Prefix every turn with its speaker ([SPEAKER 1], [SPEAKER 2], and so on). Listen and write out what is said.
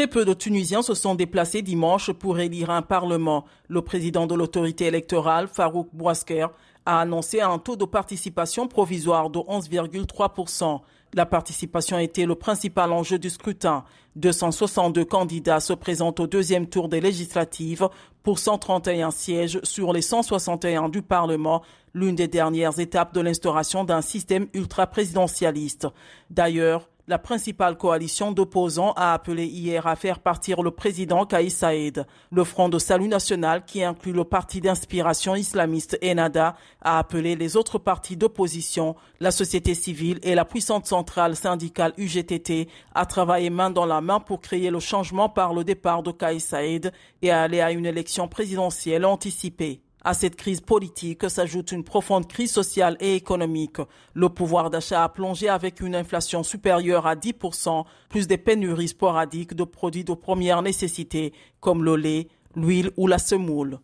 [SPEAKER 1] Très peu de Tunisiens se sont déplacés dimanche pour élire un parlement. Le président de l'autorité électorale, Farouk Bouasker, a annoncé un taux de participation provisoire de 11,3%. La participation était le principal enjeu du scrutin. 262 candidats se présentent au deuxième tour des législatives pour 131 sièges sur les 161 du Parlement, l'une des dernières étapes de l'instauration d'un système ultra-présidentialiste. D'ailleurs, la principale coalition d'opposants a appelé hier à faire partir le président Kaïs Saïd. Le Front de Salut National, qui inclut le parti d'inspiration islamiste Enada, a appelé les autres partis d'opposition, la société civile et la puissante centrale syndicale UGTT à travailler main dans la main pour créer le changement par le départ de Kaïs Saïd et à aller à une élection présidentielle anticipée. À cette crise politique s'ajoute une profonde crise sociale et économique. Le pouvoir d'achat a plongé avec une inflation supérieure à 10%, plus des pénuries sporadiques de produits de première nécessité comme le lait, l'huile ou la semoule.